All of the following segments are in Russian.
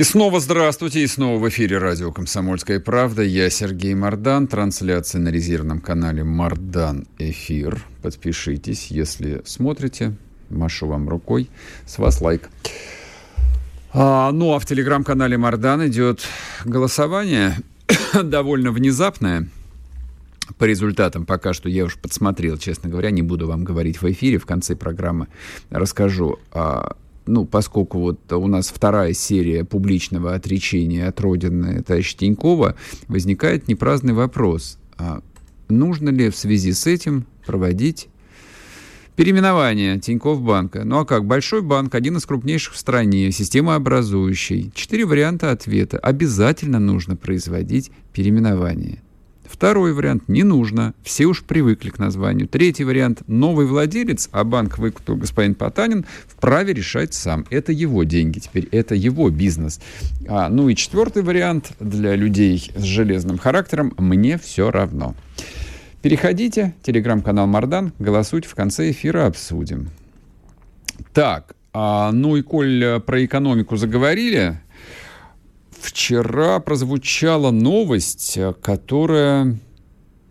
И снова здравствуйте, и снова в эфире радио «Комсомольская правда». Я Сергей Мордан, трансляция на резервном канале «Мордан Эфир». Подпишитесь, если смотрите, машу вам рукой, с вас лайк. А, ну, а в телеграм-канале «Мордан» идет голосование, довольно внезапное – по результатам пока что я уже подсмотрел, честно говоря, не буду вам говорить в эфире, в конце программы расскажу. А, ну, поскольку вот у нас вторая серия публичного отречения от Родины товарища Тинькова, возникает непраздный вопрос. А нужно ли в связи с этим проводить Переименование Тинькофф банка. Ну а как? Большой банк, один из крупнейших в стране, системообразующий. Четыре варианта ответа. Обязательно нужно производить переименование. Второй вариант – не нужно, все уж привыкли к названию. Третий вариант – новый владелец, а банк выкупил господин Потанин, вправе решать сам. Это его деньги теперь, это его бизнес. А, ну и четвертый вариант для людей с железным характером – мне все равно. Переходите, телеграм-канал Мардан, голосуйте, в конце эфира обсудим. Так, а, ну и коль про экономику заговорили, Вчера прозвучала новость, э, которая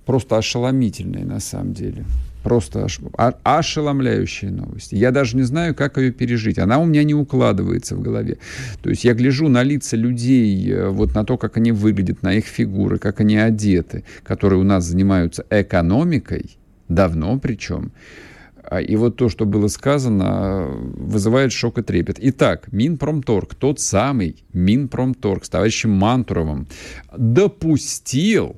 просто ошеломительная на самом деле. Просто ош... ошеломляющая новость. Я даже не знаю, как ее пережить. Она у меня не укладывается в голове. То есть я гляжу на лица людей, э, вот на то, как они выглядят, на их фигуры, как они одеты, которые у нас занимаются экономикой, давно причем. А, и вот то, что было сказано, вызывает шок и трепет. Итак, Минпромторг, тот самый Минпромторг с товарищем Мантуровым, допустил,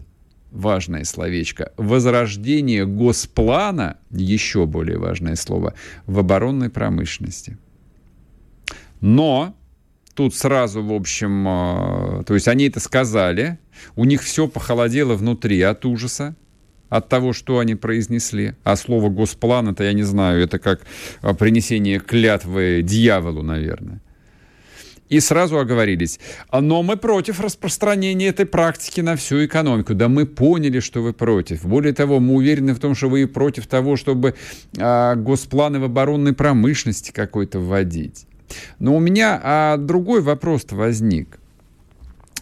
важное словечко, возрождение госплана, еще более важное слово, в оборонной промышленности. Но тут сразу, в общем, а, то есть они это сказали, у них все похолодело внутри от ужаса, от того, что они произнесли. А слово «госплан» — это, я не знаю, это как а, принесение клятвы дьяволу, наверное. И сразу оговорились. Но мы против распространения этой практики на всю экономику. Да мы поняли, что вы против. Более того, мы уверены в том, что вы и против того, чтобы а, госпланы в оборонной промышленности какой-то вводить. Но у меня а, другой вопрос возник.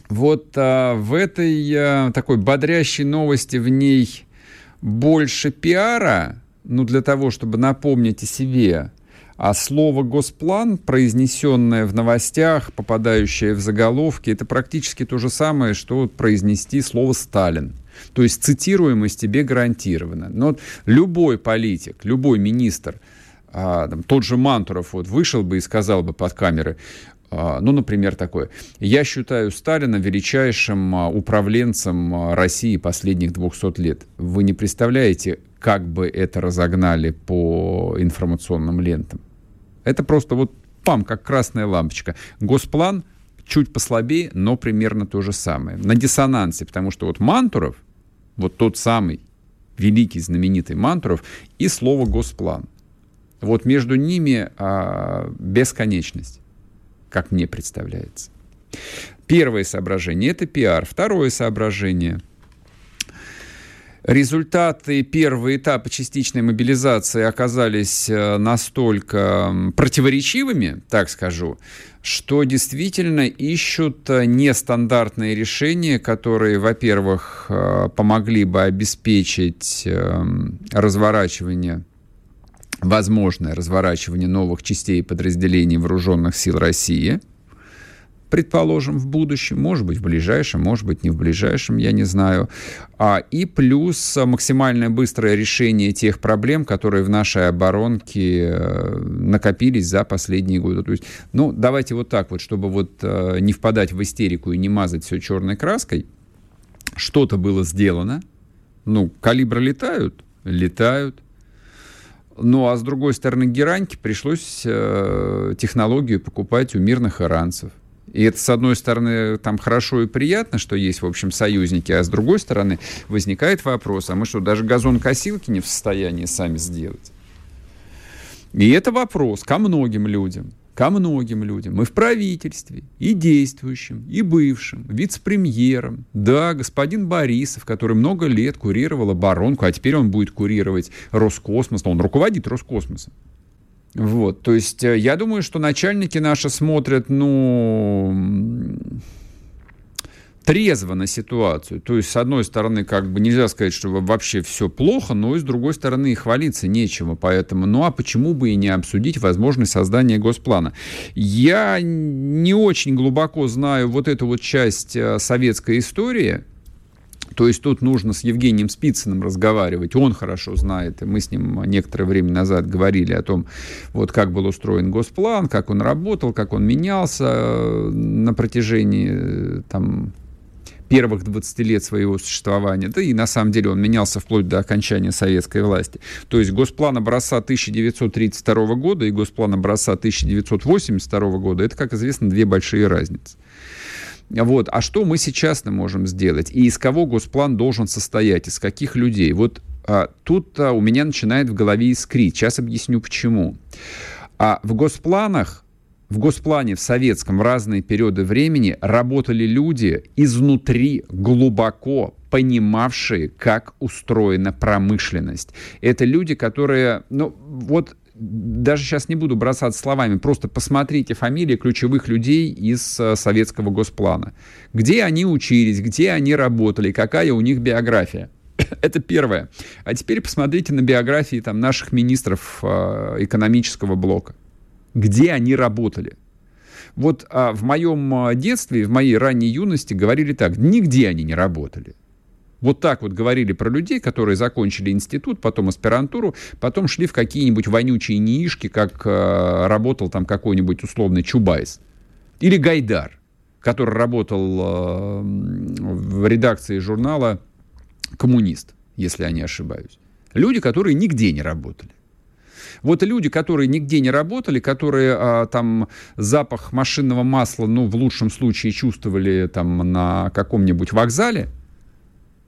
Вот а, в этой а, такой бодрящей новости в ней больше пиара, ну, для того, чтобы напомнить о себе, а слово «госплан», произнесенное в новостях, попадающее в заголовки, это практически то же самое, что произнести слово «Сталин». То есть цитируемость тебе гарантирована. Но любой политик, любой министр, а, там, тот же Мантуров вот вышел бы и сказал бы под камеры, ну, например, такое. Я считаю Сталина величайшим а, управленцем а, России последних 200 лет. Вы не представляете, как бы это разогнали по информационным лентам. Это просто вот пам, как красная лампочка. Госплан чуть послабее, но примерно то же самое. На диссонансе, потому что вот Мантуров, вот тот самый великий, знаменитый Мантуров, и слово «госплан». Вот между ними а, бесконечность как мне представляется. Первое соображение – это пиар. Второе соображение – Результаты первого этапа частичной мобилизации оказались э, настолько противоречивыми, так скажу, что действительно ищут э, нестандартные решения, которые, во-первых, э, помогли бы обеспечить разворачивание возможное разворачивание новых частей и подразделений вооруженных сил России, предположим, в будущем, может быть, в ближайшем, может быть, не в ближайшем, я не знаю. А, и плюс максимальное быстрое решение тех проблем, которые в нашей оборонке э, накопились за последние годы. То есть, ну, давайте вот так вот, чтобы вот э, не впадать в истерику и не мазать все черной краской, что-то было сделано, ну, калибры летают, летают, ну, а с другой стороны, гераньки пришлось э, технологию покупать у мирных иранцев. И это, с одной стороны, там хорошо и приятно, что есть, в общем, союзники, а с другой стороны, возникает вопрос, а мы что, даже газон-косилки не в состоянии сами сделать? И это вопрос ко многим людям, ко многим людям, и в правительстве, и действующим, и бывшим, вице-премьером. Да, господин Борисов, который много лет курировал оборонку, а теперь он будет курировать Роскосмос, он руководит Роскосмосом. Вот, то есть э, я думаю, что начальники наши смотрят, ну, трезво на ситуацию. То есть, с одной стороны, как бы нельзя сказать, что вообще все плохо, но и с другой стороны, и хвалиться нечего. Поэтому, ну а почему бы и не обсудить возможность создания госплана? Я не очень глубоко знаю вот эту вот часть э, советской истории, то есть тут нужно с Евгением Спицыным разговаривать. Он хорошо знает. Мы с ним некоторое время назад говорили о том, вот как был устроен госплан, как он работал, как он менялся э, на протяжении э, там, первых 20 лет своего существования, да и на самом деле он менялся вплоть до окончания советской власти. То есть госплан образца 1932 года и госплан образца 1982 года, это, как известно, две большие разницы. Вот. А что мы сейчас можем сделать? И из кого госплан должен состоять? Из каких людей? Вот а, тут а, у меня начинает в голове искрить. Сейчас объясню почему. А в госпланах в госплане в советском в разные периоды времени работали люди изнутри глубоко понимавшие, как устроена промышленность. Это люди, которые, ну вот даже сейчас не буду бросаться словами, просто посмотрите фамилии ключевых людей из э, советского госплана. Где они учились, где они работали, какая у них биография. Это первое. А теперь посмотрите на биографии там, наших министров э, экономического блока. Где они работали. Вот а, в моем э, детстве, в моей ранней юности говорили так, нигде они не работали. Вот так вот говорили про людей, которые закончили институт, потом аспирантуру, потом шли в какие-нибудь вонючие неишки, как э, работал там какой-нибудь условный Чубайс. Или Гайдар, который работал э, в редакции журнала «Коммунист», если я не ошибаюсь. Люди, которые нигде не работали. Вот люди, которые нигде не работали, которые а, там запах машинного масла, ну, в лучшем случае чувствовали там на каком-нибудь вокзале,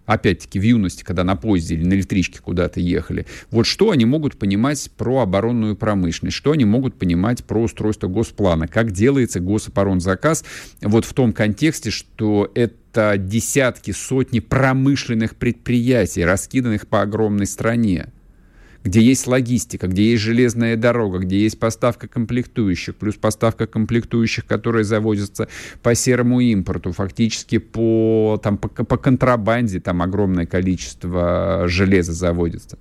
опять-таки в юности, когда на поезде или на электричке куда-то ехали, вот что они могут понимать про оборонную промышленность, что они могут понимать про устройство госплана, как делается гособоронзаказ вот в том контексте, что это десятки, сотни промышленных предприятий, раскиданных по огромной стране где есть логистика, где есть железная дорога, где есть поставка комплектующих, плюс поставка комплектующих, которые завозятся по серому импорту, фактически по, там, по, по контрабанде там огромное количество железа заводится.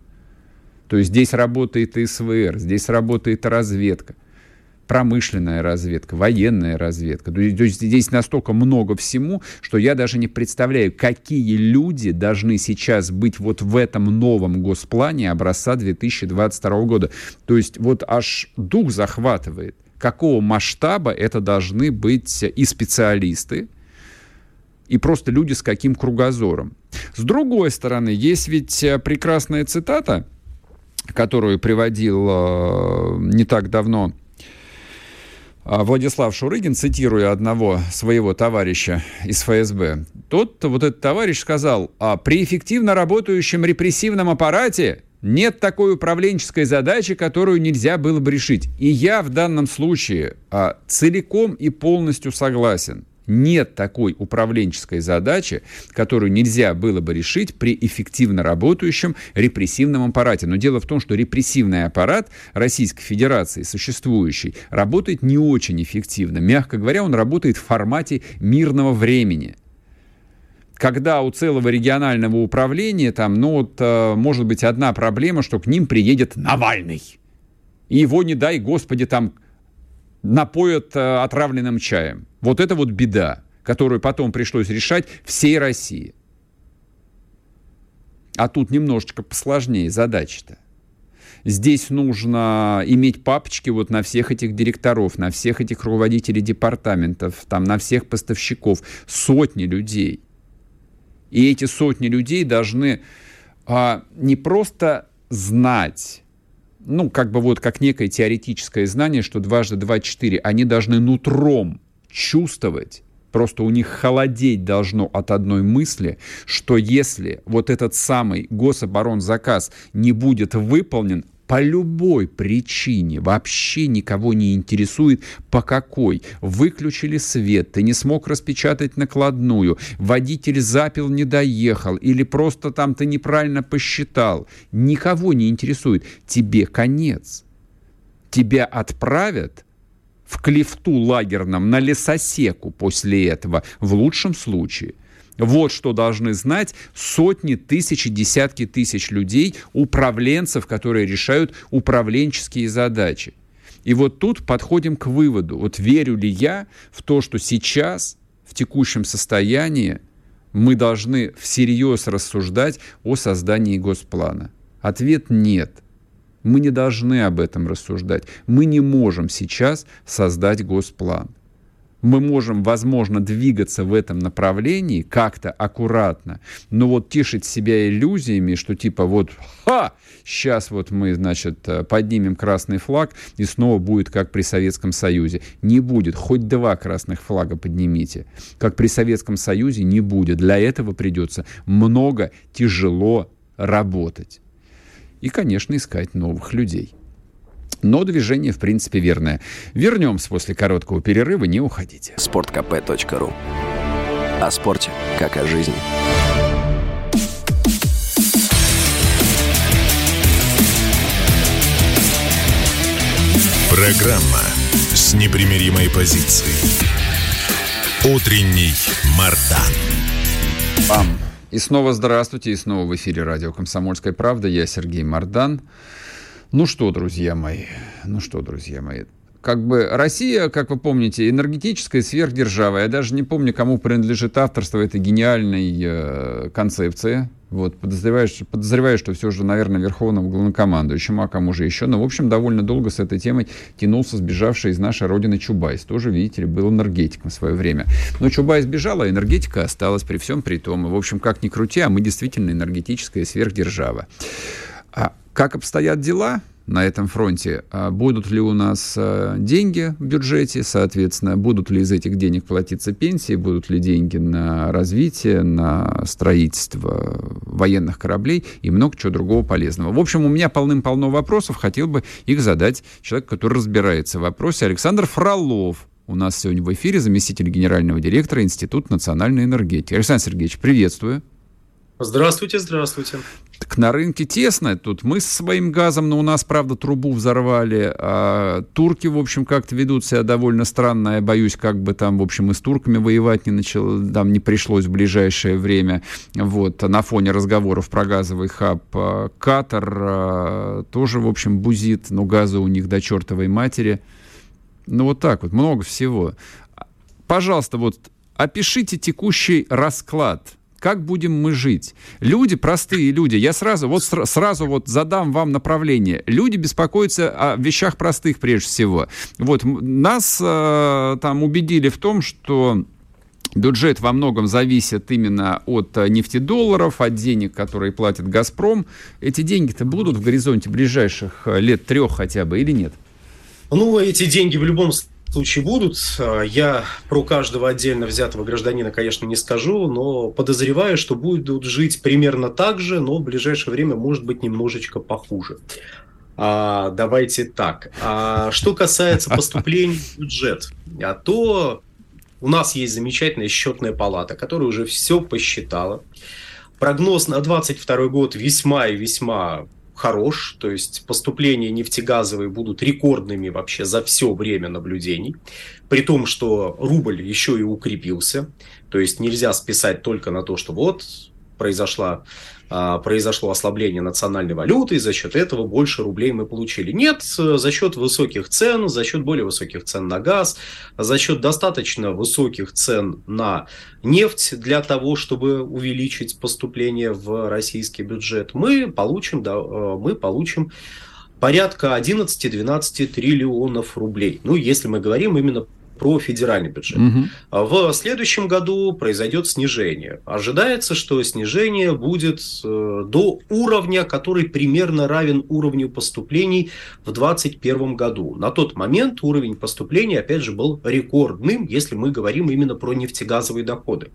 То есть здесь работает СВР, здесь работает разведка промышленная разведка, военная разведка. То есть здесь настолько много всему, что я даже не представляю, какие люди должны сейчас быть вот в этом новом госплане образца 2022 года. То есть вот аж дух захватывает, какого масштаба это должны быть и специалисты, и просто люди с каким кругозором. С другой стороны, есть ведь э, прекрасная цитата, которую приводил э, не так давно Владислав Шурыгин, цитируя одного своего товарища из ФСБ, тот, вот этот товарищ сказал, а при эффективно работающем репрессивном аппарате нет такой управленческой задачи, которую нельзя было бы решить. И я в данном случае а, целиком и полностью согласен нет такой управленческой задачи, которую нельзя было бы решить при эффективно работающем репрессивном аппарате. Но дело в том, что репрессивный аппарат Российской Федерации, существующий, работает не очень эффективно. Мягко говоря, он работает в формате мирного времени когда у целого регионального управления там, ну вот, э, может быть одна проблема, что к ним приедет Навальный. И его, не дай господи, там напоят э, отравленным чаем. Вот это вот беда, которую потом пришлось решать всей России. А тут немножечко посложнее задача-то. Здесь нужно иметь папочки вот на всех этих директоров, на всех этих руководителей департаментов, там, на всех поставщиков. Сотни людей. И эти сотни людей должны а, не просто знать, ну, как бы вот как некое теоретическое знание, что дважды два четыре, они должны нутром чувствовать, Просто у них холодеть должно от одной мысли, что если вот этот самый гособоронзаказ не будет выполнен, по любой причине, вообще никого не интересует, по какой. Выключили свет, ты не смог распечатать накладную, водитель запил, не доехал, или просто там ты неправильно посчитал. Никого не интересует. Тебе конец. Тебя отправят в клифту лагерном на лесосеку после этого, в лучшем случае. Вот что должны знать сотни, тысячи, десятки тысяч людей, управленцев, которые решают управленческие задачи. И вот тут подходим к выводу, вот верю ли я в то, что сейчас, в текущем состоянии, мы должны всерьез рассуждать о создании госплана. Ответ нет. Мы не должны об этом рассуждать. Мы не можем сейчас создать госплан мы можем, возможно, двигаться в этом направлении как-то аккуратно, но вот тешить себя иллюзиями, что типа вот, ха, сейчас вот мы, значит, э, поднимем красный флаг, и снова будет как при Советском Союзе. Не будет. Хоть два красных флага поднимите. Как при Советском Союзе не будет. Для этого придется много, тяжело работать. И, конечно, искать новых людей. Но движение, в принципе, верное. Вернемся после короткого перерыва, не уходите. sportkp.ru О спорте, как о жизни. Программа с непримиримой позицией. Утренний Мардан. Пам. И снова здравствуйте, и снова в эфире радио «Комсомольская правда». Я Сергей Мардан. Ну что, друзья мои, ну что, друзья мои, как бы Россия, как вы помните, энергетическая сверхдержава. Я даже не помню, кому принадлежит авторство этой гениальной э, концепции. Вот, подозреваю, подозреваю, что все же, наверное, верховным главнокомандующим, а кому же еще. Но, в общем, довольно долго с этой темой тянулся сбежавший из нашей родины Чубайс. Тоже, видите ли, был энергетиком в свое время. Но Чубайс бежал, а энергетика осталась при всем при том. И, в общем, как ни крути, а мы действительно энергетическая сверхдержава. А как обстоят дела на этом фронте? А будут ли у нас а, деньги в бюджете, соответственно, будут ли из этих денег платиться пенсии, будут ли деньги на развитие, на строительство военных кораблей и много чего другого полезного. В общем, у меня полным-полно вопросов, хотел бы их задать человек, который разбирается в вопросе. Александр Фролов, у нас сегодня в эфире заместитель генерального директора Института национальной энергетики. Александр Сергеевич, приветствую. Здравствуйте, здравствуйте. Так на рынке тесно. Тут мы со своим газом, но у нас, правда, трубу взорвали. А турки, в общем, как-то ведут себя довольно странно. Я боюсь, как бы там, в общем, и с турками воевать не начал, там не пришлось в ближайшее время. Вот, на фоне разговоров про газовый хаб. А Катар а, тоже, в общем, бузит, но газа у них до чертовой матери. Ну, вот так вот, много всего. Пожалуйста, вот опишите текущий расклад – как будем мы жить? Люди, простые люди, я сразу, вот сразу вот задам вам направление. Люди беспокоятся о вещах простых прежде всего. Вот нас э, там убедили в том, что бюджет во многом зависит именно от э, нефтедолларов, от денег, которые платит «Газпром». Эти деньги-то будут в горизонте ближайших э, лет трех хотя бы или нет? Ну, эти деньги в любом случае случаи будут. А, я про каждого отдельно взятого гражданина, конечно, не скажу, но подозреваю, что будут жить примерно так же, но в ближайшее время может быть немножечко похуже. А, давайте так. А, что касается поступлений в бюджет, а то у нас есть замечательная счетная палата, которая уже все посчитала. Прогноз на 2022 год весьма и весьма хорош, то есть поступления нефтегазовые будут рекордными вообще за все время наблюдений, при том, что рубль еще и укрепился, то есть нельзя списать только на то, что вот произошла произошло ослабление национальной валюты, и за счет этого больше рублей мы получили. Нет, за счет высоких цен, за счет более высоких цен на газ, за счет достаточно высоких цен на нефть для того, чтобы увеличить поступление в российский бюджет, мы получим, да, э, мы получим порядка 11-12 триллионов рублей. Ну, если мы говорим именно про федеральный бюджет. Угу. В следующем году произойдет снижение. Ожидается, что снижение будет э, до уровня, который примерно равен уровню поступлений в 2021 году. На тот момент уровень поступлений, опять же, был рекордным, если мы говорим именно про нефтегазовые доходы.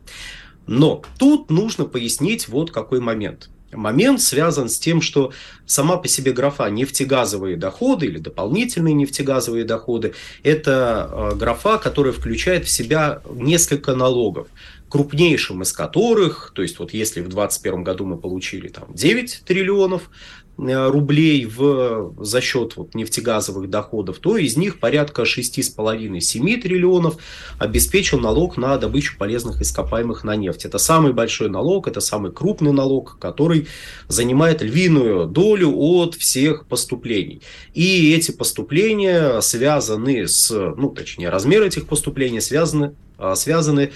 Но тут нужно пояснить вот какой момент момент связан с тем, что сама по себе графа нефтегазовые доходы или дополнительные нефтегазовые доходы – это э, графа, которая включает в себя несколько налогов крупнейшим из которых, то есть вот если в 2021 году мы получили там 9 триллионов рублей в, за счет вот, нефтегазовых доходов, то из них порядка 6,5-7 триллионов обеспечил налог на добычу полезных ископаемых на нефть. Это самый большой налог, это самый крупный налог, который занимает львиную долю от всех поступлений. И эти поступления связаны с, ну точнее размер этих поступлений связаны, а, связаны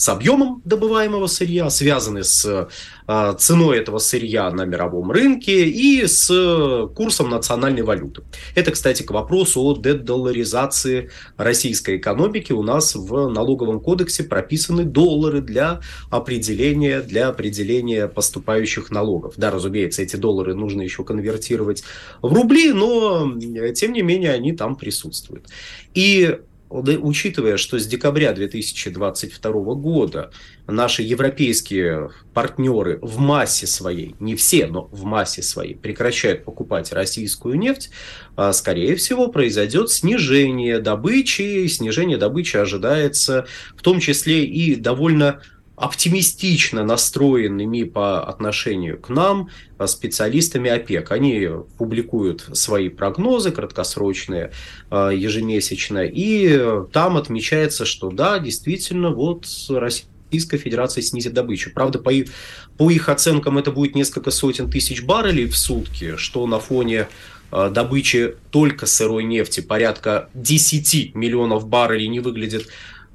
с объемом добываемого сырья, связаны с а, ценой этого сырья на мировом рынке и с курсом национальной валюты. Это, кстати, к вопросу о дедолларизации российской экономики. У нас в налоговом кодексе прописаны доллары для определения, для определения поступающих налогов. Да, разумеется, эти доллары нужно еще конвертировать в рубли, но тем не менее они там присутствуют. И учитывая, что с декабря 2022 года наши европейские партнеры в массе своей, не все, но в массе своей, прекращают покупать российскую нефть, а, скорее всего, произойдет снижение добычи. Снижение добычи ожидается в том числе и довольно оптимистично настроенными по отношению к нам а, специалистами ОПЕК. Они публикуют свои прогнозы краткосрочные, а, ежемесячно, и там отмечается, что да, действительно, вот Российская Федерация снизит добычу. Правда, по их, по их оценкам это будет несколько сотен тысяч баррелей в сутки, что на фоне а, добычи только сырой нефти порядка 10 миллионов баррелей не выглядит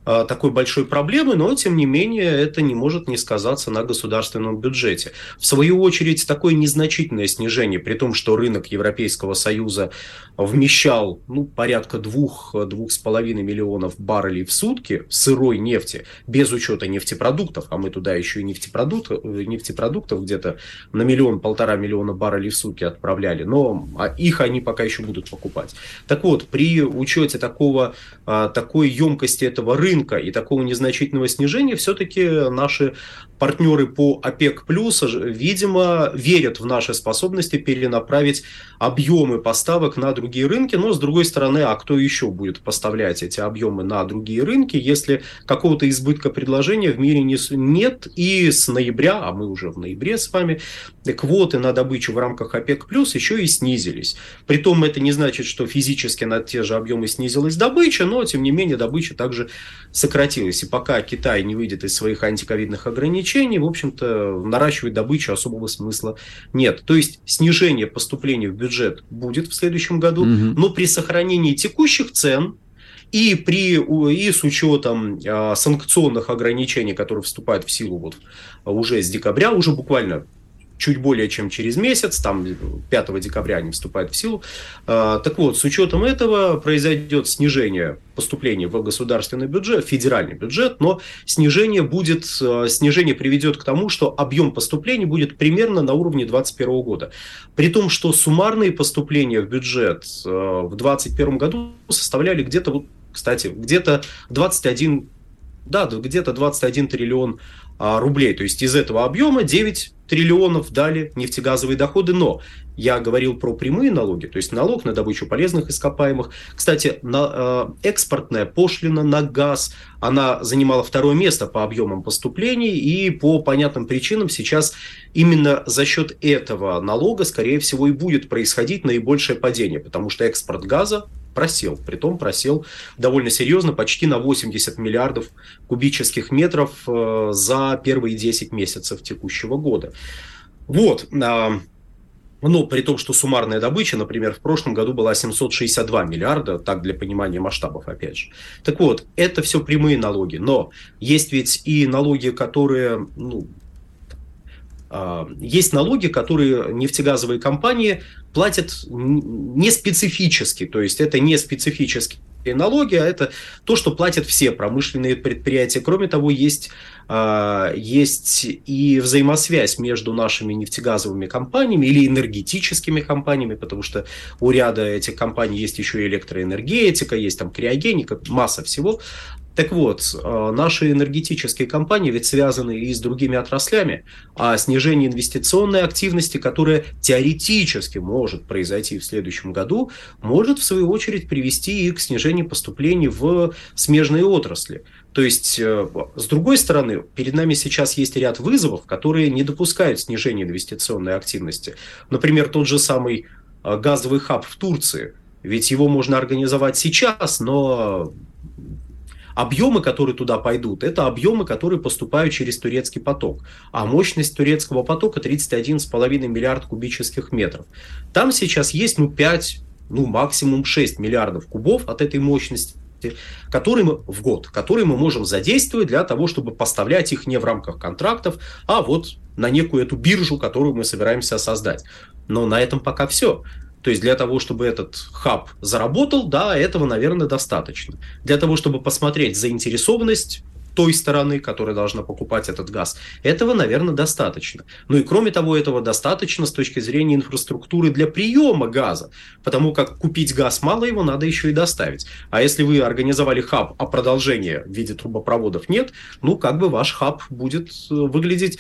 такой большой проблемы, но тем не менее это не может не сказаться на государственном бюджете. В свою очередь такое незначительное снижение, при том, что рынок Европейского Союза вмещал ну, порядка 2-2,5 миллионов баррелей в сутки сырой нефти, без учета нефтепродуктов, а мы туда еще и нефтепродуктов, нефтепродуктов где-то на миллион-полтора миллиона баррелей в сутки отправляли, но а их они пока еще будут покупать. Так вот, при учете такого, а, такой емкости этого рынка, рынка и такого незначительного снижения все-таки наши партнеры по ОПЕК+, видимо, верят в наши способности перенаправить объемы поставок на другие рынки, но с другой стороны, а кто еще будет поставлять эти объемы на другие рынки, если какого-то избытка предложения в мире нет, и с ноября, а мы уже в ноябре с вами, квоты на добычу в рамках ОПЕК+, еще и снизились. Притом это не значит, что физически на те же объемы снизилась добыча, но тем не менее добыча также сократилась. И пока Китай не выйдет из своих антиковидных ограничений, в общем-то, наращивать добычу особого смысла нет. То есть снижение поступлений в бюджет будет в следующем году, угу. но при сохранении текущих цен и, при, и с учетом э, санкционных ограничений, которые вступают в силу вот уже с декабря, уже буквально чуть более чем через месяц, там 5 декабря они вступают в силу. А, так вот, с учетом этого произойдет снижение поступлений в государственный бюджет, федеральный бюджет, но снижение будет, а, снижение приведет к тому, что объем поступлений будет примерно на уровне 2021 года. При том, что суммарные поступления в бюджет а, в 2021 году составляли где-то, кстати, где-то 21 да, где-то 21 триллион рублей. То есть из этого объема 9 триллионов дали нефтегазовые доходы, но я говорил про прямые налоги, то есть налог на добычу полезных ископаемых. Кстати, на, э, экспортная пошлина на газ, она занимала второе место по объемам поступлений, и по понятным причинам сейчас именно за счет этого налога, скорее всего, и будет происходить наибольшее падение, потому что экспорт газа просел. Притом просел довольно серьезно, почти на 80 миллиардов кубических метров э, за первые 10 месяцев текущего года. Вот. А, но при том, что суммарная добыча, например, в прошлом году была 762 миллиарда, так для понимания масштабов, опять же. Так вот, это все прямые налоги, но есть ведь и налоги, которые ну, есть налоги, которые нефтегазовые компании платят не специфически, то есть это не специфические налоги, а это то, что платят все промышленные предприятия. Кроме того, есть, а, есть и взаимосвязь между нашими нефтегазовыми компаниями или энергетическими компаниями, потому что у ряда этих компаний есть еще и электроэнергетика, есть там криогеника, масса всего. Так вот, э, наши энергетические компании ведь связаны и с другими отраслями, а снижение инвестиционной активности, которая теоретически может произойти в следующем году, может в свою очередь привести и к снижению поступлений в смежные отрасли. То есть, э, с другой стороны, перед нами сейчас есть ряд вызовов, которые не допускают снижения инвестиционной активности. Например, тот же самый э, газовый хаб в Турции. Ведь его можно организовать сейчас, но Объемы, которые туда пойдут, это объемы, которые поступают через турецкий поток. А мощность турецкого потока 31,5 миллиард кубических метров. Там сейчас есть ну 5, ну максимум 6 миллиардов кубов от этой мощности которые мы в год, которые мы можем задействовать для того, чтобы поставлять их не в рамках контрактов, а вот на некую эту биржу, которую мы собираемся создать. Но на этом пока все. То есть для того, чтобы этот хаб заработал, да, этого, наверное, достаточно. Для того, чтобы посмотреть заинтересованность той стороны, которая должна покупать этот газ. Этого, наверное, достаточно. Ну и кроме того, этого достаточно с точки зрения инфраструктуры для приема газа, потому как купить газ мало, его надо еще и доставить. А если вы организовали хаб, а продолжения в виде трубопроводов нет, ну как бы ваш хаб будет э, выглядеть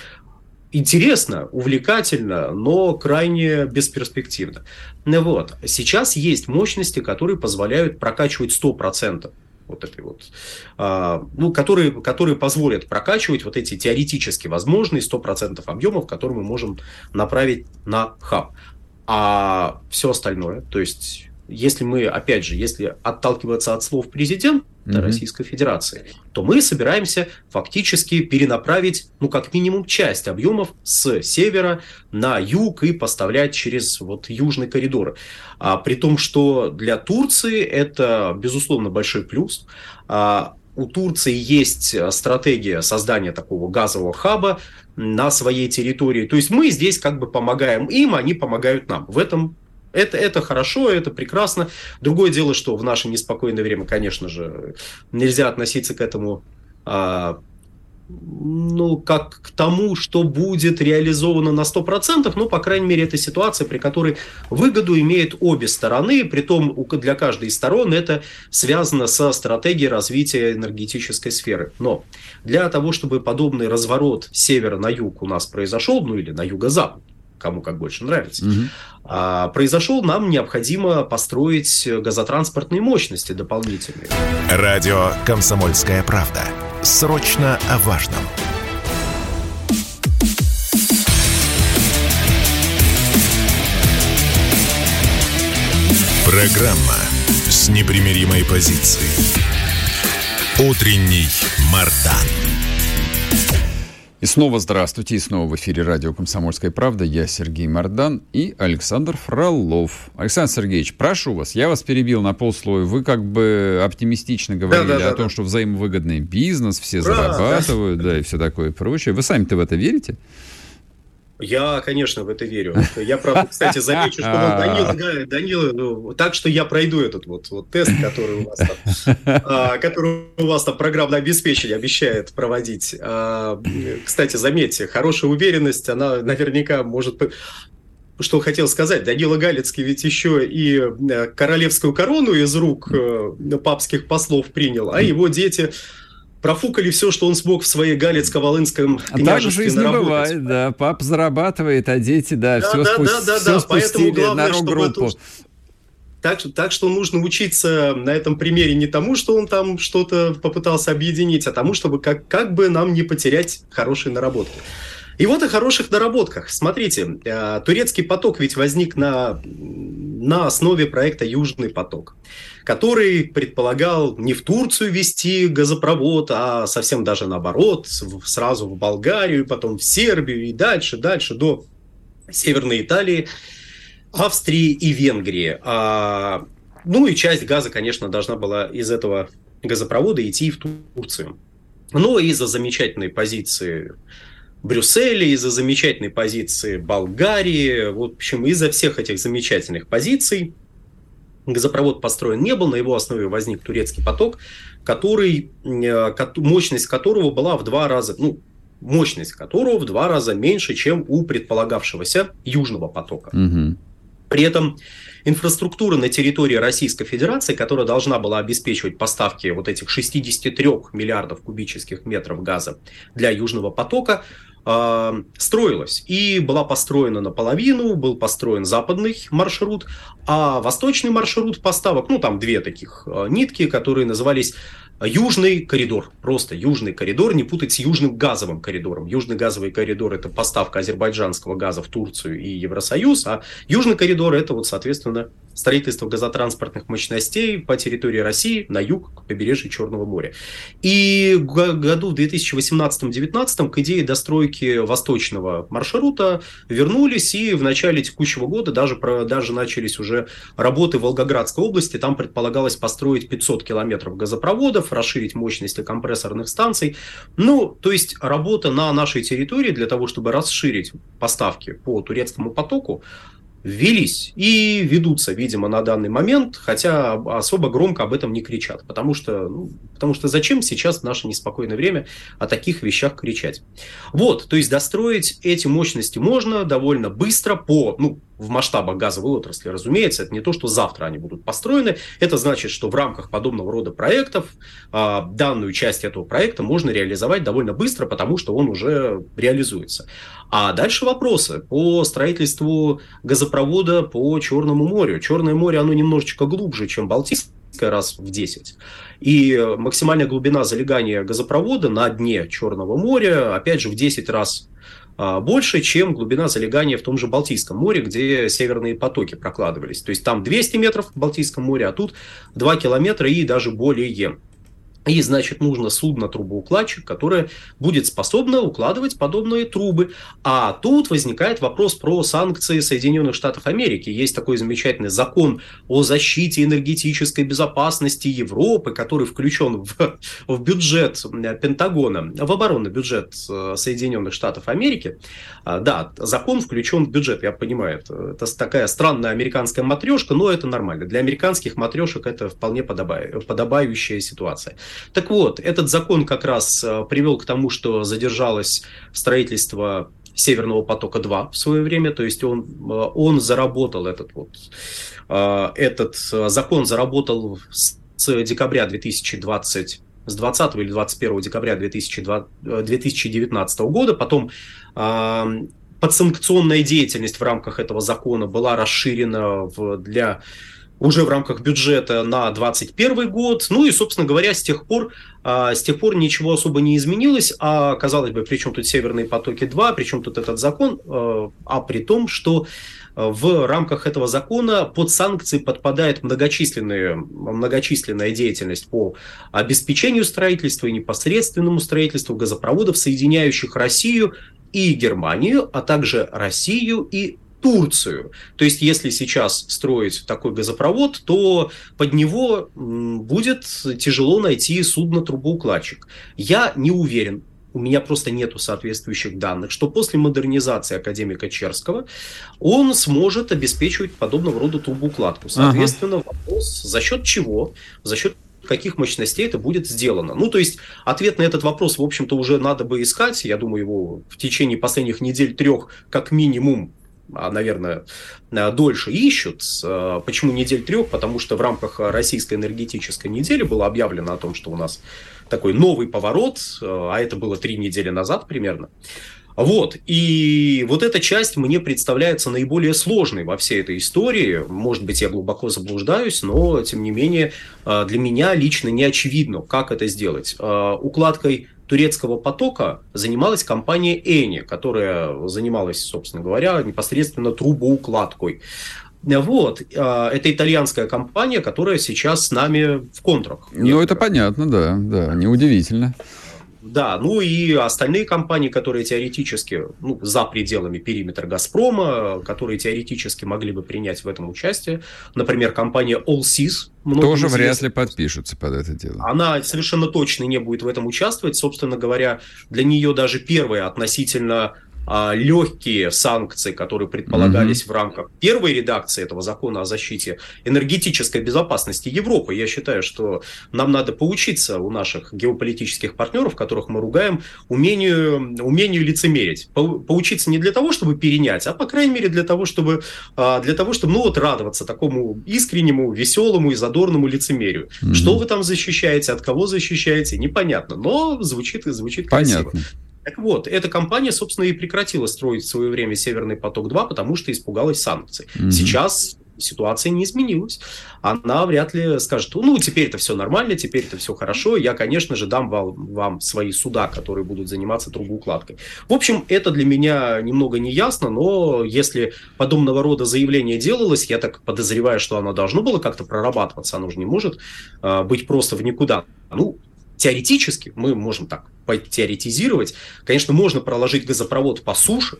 интересно, увлекательно, но крайне бесперспективно. Ну вот. Сейчас есть мощности, которые позволяют прокачивать 100% вот этой вот, а, ну, которые, которые позволят прокачивать вот эти теоретически возможные 100% объемов, которые мы можем направить на хаб. А все остальное, то есть если мы, опять же, если отталкиваться от слов президента mm-hmm. Российской Федерации, то мы собираемся фактически перенаправить, ну, как минимум, часть объемов с севера на юг и поставлять через вот южный коридор. А, при том, что для Турции это, безусловно, большой плюс. А, у Турции есть стратегия создания такого газового хаба на своей территории. То есть мы здесь как бы помогаем им, они помогают нам. В этом это, это хорошо, это прекрасно. Другое дело, что в наше неспокойное время, конечно же, нельзя относиться к этому а, ну, как к тому, что будет реализовано на 100%, ну, по крайней мере, это ситуация, при которой выгоду имеют обе стороны, при том для каждой из сторон это связано со стратегией развития энергетической сферы. Но для того, чтобы подобный разворот с севера на юг у нас произошел, ну, или на юго-запад, кому как больше нравится, угу. а, произошел, нам необходимо построить газотранспортные мощности дополнительные. Радио «Комсомольская правда». Срочно о важном. Программа с непримиримой позицией. Утренний Мардан. И снова здравствуйте, и снова в эфире радио «Комсомольская правда». Я Сергей Мордан и Александр Фролов. Александр Сергеевич, прошу вас, я вас перебил на полслоя. Вы как бы оптимистично говорили да, да, о да, том, да. что взаимовыгодный бизнес, все Ура, зарабатывают, да. да, и все такое прочее. Вы сами-то в это верите? Я, конечно, в это верю. Я, правда, кстати, замечу, что вот Данил, Данил ну, так что я пройду этот вот, вот тест, который у вас там, а, который у вас там программное обеспечение обещает проводить. А, кстати, заметьте, хорошая уверенность, она наверняка может что хотел сказать, Данила Галицкий ведь еще и э, королевскую корону из рук э, папских послов принял, а его дети профукали все, что он смог в своей Галицко-Волынском а княжестве Так жизнь наработать. бывает, да. Пап зарабатывает, а дети, да, да все, да, спу... да, да, все да. спустили главное, на группу. Это... Так, так что нужно учиться на этом примере не тому, что он там что-то попытался объединить, а тому, чтобы как, как бы нам не потерять хорошие наработки. И вот о хороших наработках. Смотрите, э, турецкий поток ведь возник на, на основе проекта «Южный поток» который предполагал не в Турцию вести газопровод, а совсем даже наоборот, сразу в Болгарию, потом в Сербию и дальше, дальше до Северной Италии, Австрии и Венгрии. А, ну и часть газа, конечно, должна была из этого газопровода идти в Турцию. Но из-за замечательной позиции Брюсселя, из-за замечательной позиции Болгарии, в общем, из-за всех этих замечательных позиций газопровод построен не был, на его основе возник турецкий поток, который, мощность которого была в два раза, ну, мощность которого в два раза меньше, чем у предполагавшегося Южного потока. Угу. При этом инфраструктура на территории Российской Федерации, которая должна была обеспечивать поставки вот этих 63 миллиардов кубических метров газа для Южного потока, э, строилась. И была построена наполовину, был построен западный маршрут, а восточный маршрут поставок, ну там две таких э, нитки, которые назывались Южный коридор, просто Южный коридор, не путать с Южным газовым коридором. Южный газовый коридор – это поставка азербайджанского газа в Турцию и Евросоюз, а Южный коридор – это вот, соответственно, строительство газотранспортных мощностей по территории России на юг к побережью Черного моря. И году в 2018-2019 к идее достройки восточного маршрута вернулись, и в начале текущего года даже, даже начались уже работы в Волгоградской области. Там предполагалось построить 500 километров газопроводов, расширить мощности компрессорных станций. Ну, то есть работа на нашей территории для того, чтобы расширить поставки по турецкому потоку, велись и ведутся, видимо, на данный момент, хотя особо громко об этом не кричат, потому что, ну, потому что зачем сейчас в наше неспокойное время о таких вещах кричать? Вот, то есть достроить эти мощности можно довольно быстро по, ну, в масштабах газовой отрасли, разумеется, это не то, что завтра они будут построены. Это значит, что в рамках подобного рода проектов э, данную часть этого проекта можно реализовать довольно быстро, потому что он уже реализуется. А дальше вопросы по строительству газопровода по Черному морю. Черное море, оно немножечко глубже, чем Балтийское раз в 10. И максимальная глубина залегания газопровода на дне Черного моря, опять же, в 10 раз а, больше, чем глубина залегания в том же Балтийском море, где северные потоки прокладывались. То есть там 200 метров в Балтийском море, а тут 2 километра и даже более. И, значит, нужно судно-трубоукладчик, которое будет способно укладывать подобные трубы. А тут возникает вопрос про санкции Соединенных Штатов Америки. Есть такой замечательный закон о защите энергетической безопасности Европы, который включен в, в бюджет Пентагона, в оборонный бюджет э, Соединенных Штатов Америки. А, да, закон включен в бюджет, я понимаю. Это, это такая странная американская матрешка, но это нормально. Для американских матрешек это вполне подобающая ситуация. Так вот, этот закон как раз э, привел к тому, что задержалось строительство Северного потока-2 в свое время, то есть он, э, он заработал этот вот, э, этот закон заработал с декабря 2020 с 20 или 21 декабря 2020, 2019 года, потом подсанкционная деятельность в рамках этого закона была расширена в, для уже в рамках бюджета на 2021 год. Ну и, собственно говоря, с тех пор, а, с тех пор ничего особо не изменилось. А, казалось бы, при чем тут «Северные потоки-2», при чем тут этот закон, а, а при том, что в рамках этого закона под санкции подпадает многочисленная, многочисленная деятельность по обеспечению строительства и непосредственному строительству газопроводов, соединяющих Россию и Германию, а также Россию и Турцию. То есть, если сейчас строить такой газопровод, то под него будет тяжело найти судно-трубоукладчик. Я не уверен, у меня просто нету соответствующих данных, что после модернизации академика Черского он сможет обеспечивать подобного рода трубоукладку. Соответственно, ага. вопрос, за счет чего, за счет каких мощностей это будет сделано. Ну, то есть, ответ на этот вопрос, в общем-то, уже надо бы искать. Я думаю, его в течение последних недель трех, как минимум, наверное, э, дольше ищут. Э, почему недель трех? Потому что в рамках российской энергетической недели было объявлено о том, что у нас такой новый поворот, э, а это было три недели назад примерно. Вот, и вот эта часть мне представляется наиболее сложной во всей этой истории. Может быть, я глубоко заблуждаюсь, но, тем не менее, для меня лично не очевидно, как это сделать. Укладкой турецкого потока занималась компания Эни, которая занималась, собственно говоря, непосредственно трубоукладкой. Вот, а, это итальянская компания, которая сейчас с нами в контрах. Ну, это понятно, да, да, неудивительно. Да, ну и остальные компании, которые теоретически, ну, за пределами периметра «Газпрома», которые теоретически могли бы принять в этом участие, например, компания «Allseas», тоже вряд ли подпишутся под это дело. Она совершенно точно не будет в этом участвовать. Собственно говоря, для нее даже первое относительно легкие санкции, которые предполагались mm-hmm. в рамках первой редакции этого закона о защите энергетической безопасности Европы. Я считаю, что нам надо поучиться у наших геополитических партнеров, которых мы ругаем, умению, умению лицемерить. По, поучиться не для того, чтобы перенять, а по крайней мере для того, чтобы, а, для того, чтобы ну, вот, радоваться такому искреннему, веселому и задорному лицемерию. Mm-hmm. Что вы там защищаете, от кого защищаете, непонятно, но звучит и звучит красиво. Так вот, эта компания, собственно, и прекратила строить в свое время Северный поток-2, потому что испугалась санкций. Mm-hmm. Сейчас ситуация не изменилась. Она вряд ли скажет, ну, теперь это все нормально, теперь это все хорошо. Я, конечно же, дам вам, вам свои суда, которые будут заниматься трубоукладкой. В общем, это для меня немного не ясно, но если подобного рода заявление делалось, я так подозреваю, что оно должно было как-то прорабатываться. Оно же не может э, быть просто в никуда. Ну, теоретически, мы можем так теоретизировать, конечно, можно проложить газопровод по суше,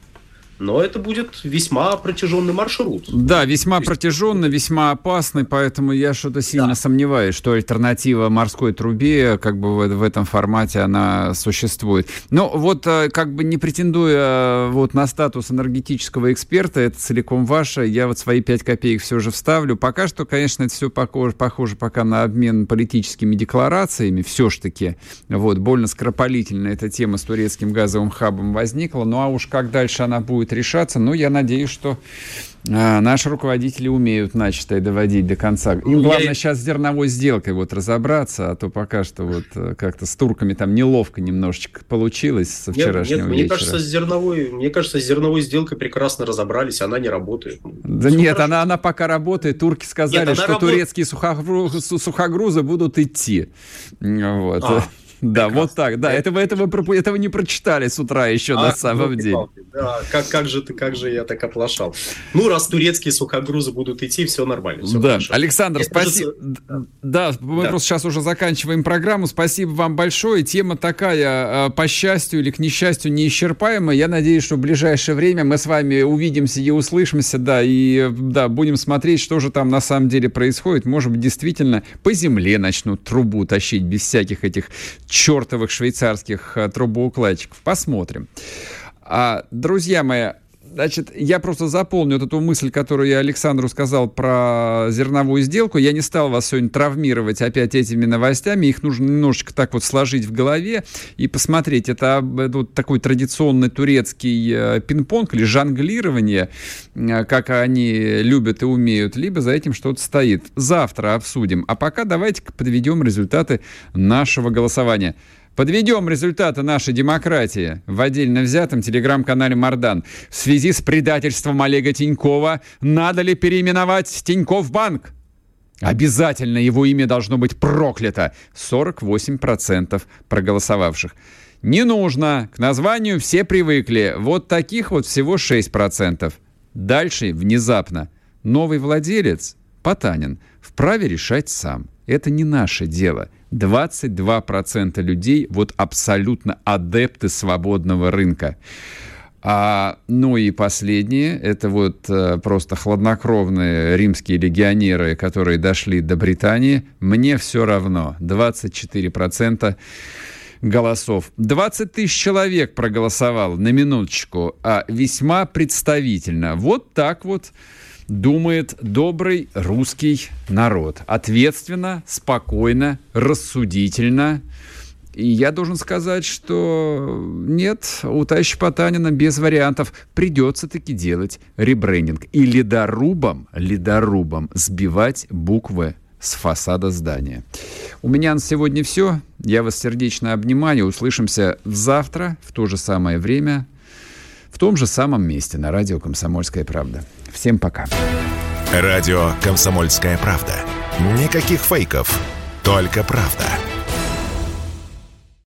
но это будет весьма протяженный маршрут. Да, весьма есть... протяженный, весьма опасный, поэтому я что-то сильно да. сомневаюсь, что альтернатива морской трубе как бы в, в этом формате она существует. Но вот э, как бы не претендуя э, вот на статус энергетического эксперта, это целиком ваше, я вот свои пять копеек все же вставлю. Пока что, конечно, это все похоже, похоже пока на обмен политическими декларациями, все ж таки. Вот, больно скоропалительно эта тема с турецким газовым хабом возникла, ну а уж как дальше она будет будет решаться. Но я надеюсь, что а, наши руководители умеют начатое доводить до конца. Им главное я... сейчас с зерновой сделкой вот разобраться, а то пока что вот э, как-то с турками там неловко немножечко получилось со вчерашнего нет, нет, вечера. Мне кажется, с зерновой, мне кажется, с зерновой сделкой прекрасно разобрались, она не работает. Да Все нет, она, она пока работает. Турки сказали, нет, что работ... турецкие сухогрузы, сухогрузы будут идти. Вот. А. Да, Прекрасно. вот так, да. Этого, этого, этого не прочитали с утра еще а, на самом ну, деле. Да, как, как, же ты, как же я так оплошал. Ну, раз турецкие сухогрузы будут идти, все нормально. Все да, хорошо. Александр, спасибо. Да, мы да. просто сейчас уже заканчиваем программу. Спасибо вам большое. Тема такая, а, по счастью или к несчастью, неисчерпаемая. Я надеюсь, что в ближайшее время мы с вами увидимся и услышимся, да, и да, будем смотреть, что же там на самом деле происходит. Может быть, действительно по земле начнут трубу тащить без всяких этих чертовых швейцарских э, трубоукладчиков. Посмотрим. А, друзья мои, Значит, я просто заполню эту мысль, которую я Александру сказал про зерновую сделку. Я не стал вас сегодня травмировать опять этими новостями. Их нужно немножечко так вот сложить в голове и посмотреть. Это, это вот такой традиционный турецкий э, пинг-понг или жонглирование, э, как они любят и умеют, либо за этим что-то стоит. Завтра обсудим. А пока давайте подведем результаты нашего голосования. Подведем результаты нашей демократии в отдельно взятом телеграм-канале Мардан. В связи с предательством Олега Тинькова надо ли переименовать Тиньков банк? Обязательно его имя должно быть проклято. 48% проголосовавших. Не нужно. К названию все привыкли. Вот таких вот всего 6%. Дальше внезапно. Новый владелец, Потанин, вправе решать сам. Это не наше дело. 22% людей вот абсолютно адепты свободного рынка. А, ну и последнее, это вот э, просто хладнокровные римские легионеры, которые дошли до Британии. Мне все равно. 24% голосов. 20 тысяч человек проголосовал на минуточку, а весьма представительно. Вот так вот думает добрый русский народ. Ответственно, спокойно, рассудительно. И я должен сказать, что нет, у товарища Потанина без вариантов придется таки делать ребрендинг. И ледорубом, ледорубом сбивать буквы с фасада здания. У меня на сегодня все. Я вас сердечно обнимаю. Услышимся завтра в то же самое время в том же самом месте на радио «Комсомольская правда». Всем пока. Радио «Комсомольская правда». Никаких фейков, только правда.